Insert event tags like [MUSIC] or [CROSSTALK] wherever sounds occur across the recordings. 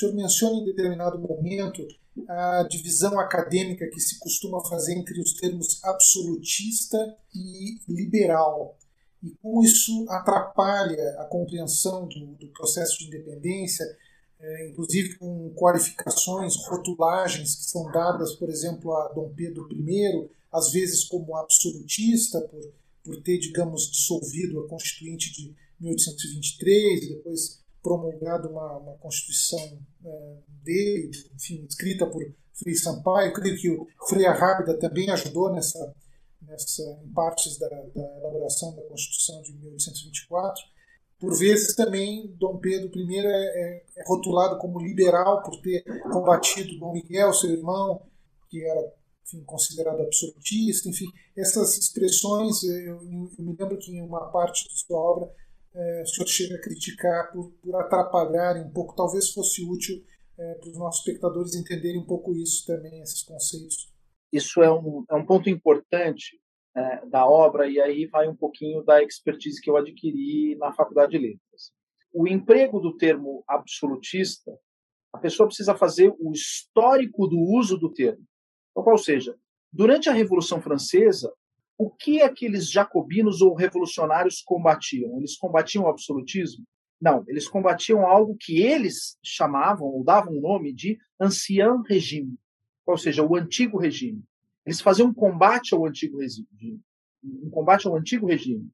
senhor menciona em determinado momento a divisão acadêmica que se costuma fazer entre os termos absolutista e liberal. E como isso atrapalha a compreensão do, do processo de independência, é, inclusive com qualificações, rotulagens que são dadas, por exemplo, a Dom Pedro I, às vezes como absolutista, por, por ter, digamos, dissolvido a Constituinte de 1823, depois promulgado uma, uma Constituição é, dele, enfim, escrita por Frei Sampaio. Eu creio que o Frei Arrábida também ajudou nessa, nessa, em partes da, da elaboração da Constituição de 1824. Por vezes também Dom Pedro I é, é, é, rotulado como liberal por ter combatido Dom Miguel, seu irmão, que era enfim, considerado absolutista. Enfim, essas expressões, eu, eu me lembro que em uma parte da sua obra é, o senhor chega a criticar por, por atrapalharem um pouco, talvez fosse útil é, para os nossos espectadores entenderem um pouco isso também, esses conceitos. Isso é um, é um ponto importante é, da obra, e aí vai um pouquinho da expertise que eu adquiri na Faculdade de Letras. O emprego do termo absolutista, a pessoa precisa fazer o histórico do uso do termo. Então, ou seja, durante a Revolução Francesa, o que aqueles jacobinos ou revolucionários combatiam? Eles combatiam o absolutismo? Não, eles combatiam algo que eles chamavam ou davam o nome de ancien regime, ou seja, o antigo regime. Eles faziam um combate ao antigo regime, um combate ao antigo regime.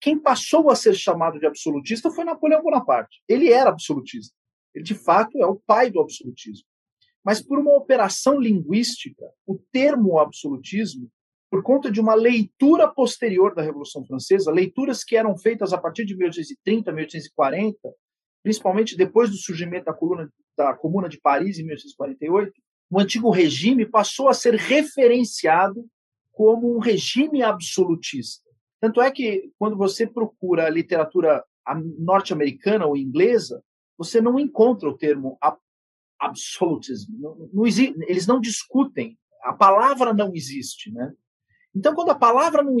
Quem passou a ser chamado de absolutista foi Napoleão Bonaparte. Ele era absolutista. Ele de fato é o pai do absolutismo. Mas por uma operação linguística, o termo absolutismo, por conta de uma leitura posterior da Revolução Francesa, leituras que eram feitas a partir de 1830, 1840, principalmente depois do surgimento da, coluna, da Comuna de Paris em 1848, o antigo regime passou a ser referenciado como um regime absolutista. Tanto é que, quando você procura a literatura norte-americana ou inglesa, você não encontra o termo absolutismo. Não, não eles não discutem. A palavra não existe, né? Então, quando a palavra não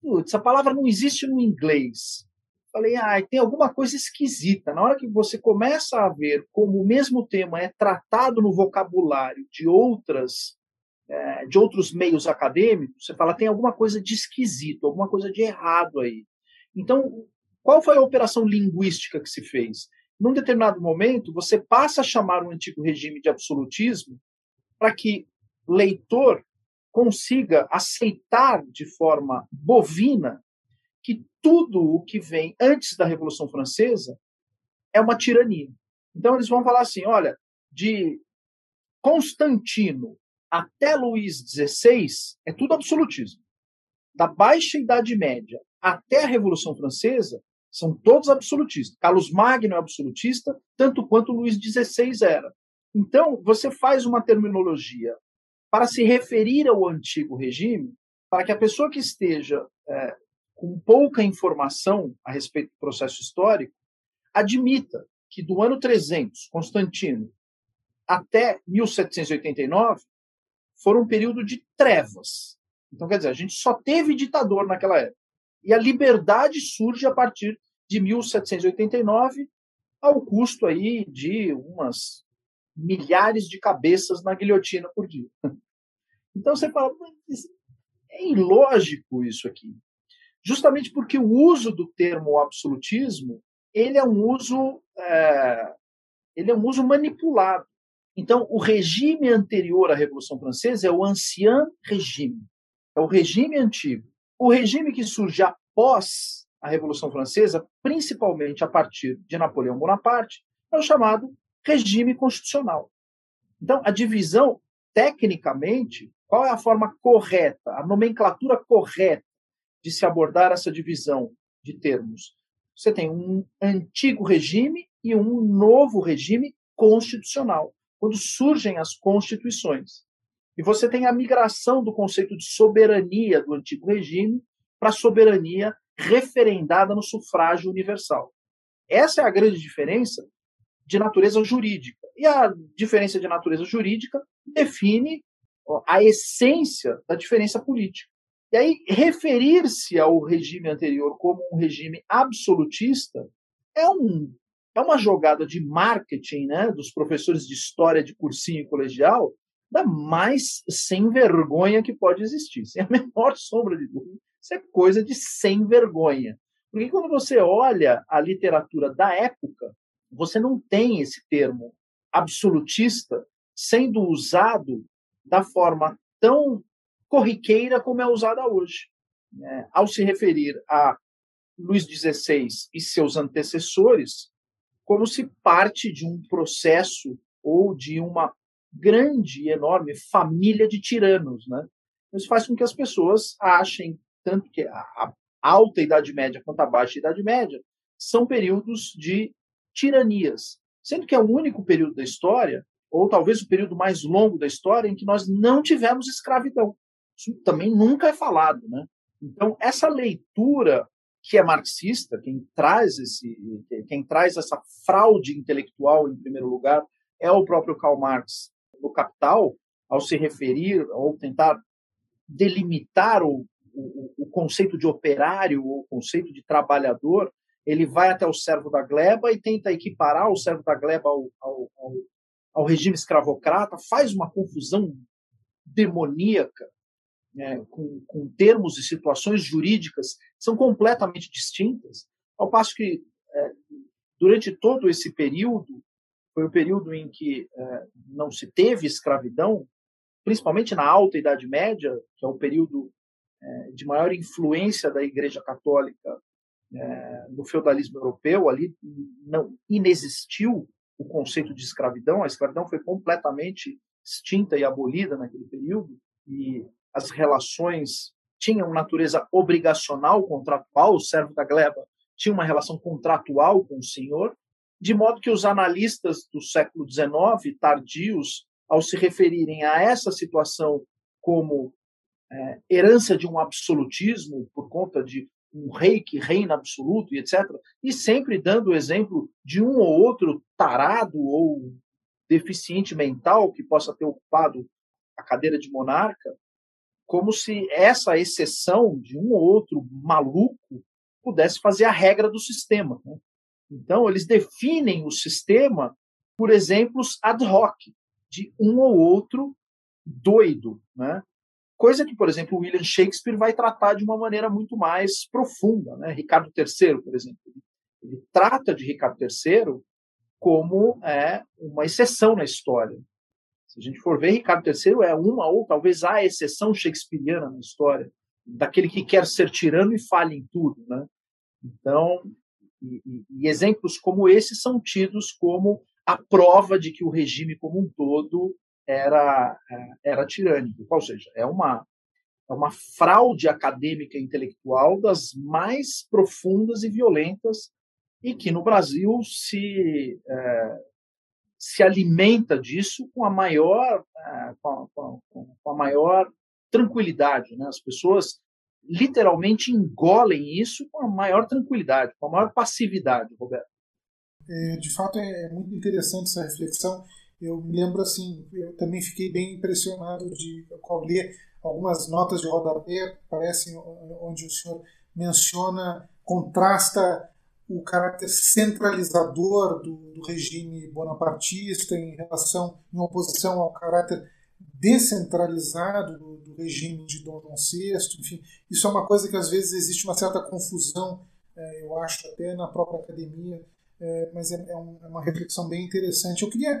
putz, a palavra não existe no inglês, falei, ah, tem alguma coisa esquisita. Na hora que você começa a ver como o mesmo tema é tratado no vocabulário de outras é, de outros meios acadêmicos, você fala tem alguma coisa de esquisito, alguma coisa de errado aí. Então, qual foi a operação linguística que se fez? Num determinado momento, você passa a chamar o antigo regime de absolutismo para que leitor consiga aceitar de forma bovina que tudo o que vem antes da Revolução Francesa é uma tirania. Então eles vão falar assim, olha, de Constantino até Luís XVI é tudo absolutismo. Da Baixa Idade Média até a Revolução Francesa são todos absolutistas. Carlos Magno é absolutista, tanto quanto Luís XVI era. Então, você faz uma terminologia para se referir ao antigo regime, para que a pessoa que esteja é, com pouca informação a respeito do processo histórico admita que do ano 300, Constantino, até 1789, foram um período de trevas. Então, quer dizer, a gente só teve ditador naquela época. E a liberdade surge a partir de 1789, ao custo aí de umas milhares de cabeças na guilhotina por dia. Então você fala, é ilógico isso aqui. Justamente porque o uso do termo absolutismo ele é um uso é, ele é um uso manipulado. Então, o regime anterior à Revolução Francesa é o ancien regime, é o regime antigo. O regime que surge após a Revolução Francesa, principalmente a partir de Napoleão Bonaparte, é o chamado regime constitucional. Então, a divisão, tecnicamente, qual é a forma correta, a nomenclatura correta de se abordar essa divisão de termos? Você tem um antigo regime e um novo regime constitucional quando surgem as constituições. E você tem a migração do conceito de soberania do antigo regime para a soberania referendada no sufrágio universal. Essa é a grande diferença de natureza jurídica. E a diferença de natureza jurídica define a essência da diferença política. E aí, referir-se ao regime anterior como um regime absolutista é um é uma jogada de marketing né, dos professores de história de cursinho colegial da mais sem vergonha que pode existir, sem a [LAUGHS] menor sombra de dúvida. Isso é coisa de sem vergonha. Porque quando você olha a literatura da época, você não tem esse termo absolutista sendo usado da forma tão corriqueira como é usada hoje. Né? Ao se referir a Luís XVI e seus antecessores, como se parte de um processo ou de uma grande e enorme família de tiranos. Né? Isso faz com que as pessoas achem tanto que a alta Idade Média quanto a baixa Idade Média são períodos de tiranias, sendo que é o único período da história, ou talvez o período mais longo da história, em que nós não tivemos escravidão. Isso também nunca é falado. Né? Então, essa leitura que é marxista, quem traz esse, quem traz essa fraude intelectual em primeiro lugar é o próprio Karl Marx no Capital, ao se referir ou tentar delimitar o, o, o conceito de operário ou o conceito de trabalhador, ele vai até o servo da gleba e tenta equiparar o servo da gleba ao, ao, ao, ao regime escravocrata, faz uma confusão demoníaca é, com, com, termos e situações jurídicas que são completamente distintas, ao passo que é, durante todo esse período foi o período em que é, não se teve escravidão, principalmente na Alta Idade Média, que é o período é, de maior influência da Igreja Católica é, no feudalismo europeu, ali não inexistiu o conceito de escravidão, a escravidão foi completamente extinta e abolida naquele período, e as relações tinham natureza obrigacional, contratual, o servo da gleba tinha uma relação contratual com o senhor, de modo que os analistas do século XIX, tardios, ao se referirem a essa situação como é, herança de um absolutismo, por conta de um rei que reina absoluto e etc., e sempre dando o exemplo de um ou outro tarado ou deficiente mental que possa ter ocupado a cadeira de monarca, como se essa exceção de um ou outro maluco pudesse fazer a regra do sistema. Né? Então, eles definem o sistema por exemplos ad hoc, de um ou outro doido. Né? Coisa que, por exemplo, William Shakespeare vai tratar de uma maneira muito mais profunda. Né? Ricardo III, por exemplo, ele trata de Ricardo III como é, uma exceção na história. Se a gente for ver, Ricardo III é uma ou talvez a exceção shakespeariana na história, daquele que quer ser tirano e falha em tudo. Né? Então, e, e, e exemplos como esse são tidos como a prova de que o regime como um todo era, é, era tirânico. Ou seja, é uma, é uma fraude acadêmica e intelectual das mais profundas e violentas e que no Brasil se, é, se alimenta disso com a maior, é, com, a, com, a, maior tranquilidade. Né? As pessoas literalmente engolem isso com a maior tranquilidade, com a maior passividade, Roberto. É, de fato, é muito interessante essa reflexão eu me lembro assim, eu também fiquei bem impressionado de ao ler algumas notas de rodapé, parecem onde o senhor menciona, contrasta o caráter centralizador do, do, regime bonapartista em relação, em oposição ao caráter descentralizado do, do, regime de Dom João VI, enfim, isso é uma coisa que às vezes existe uma certa confusão, é, eu acho até na própria academia, é, mas é, é, um, é, uma reflexão bem interessante. Eu queria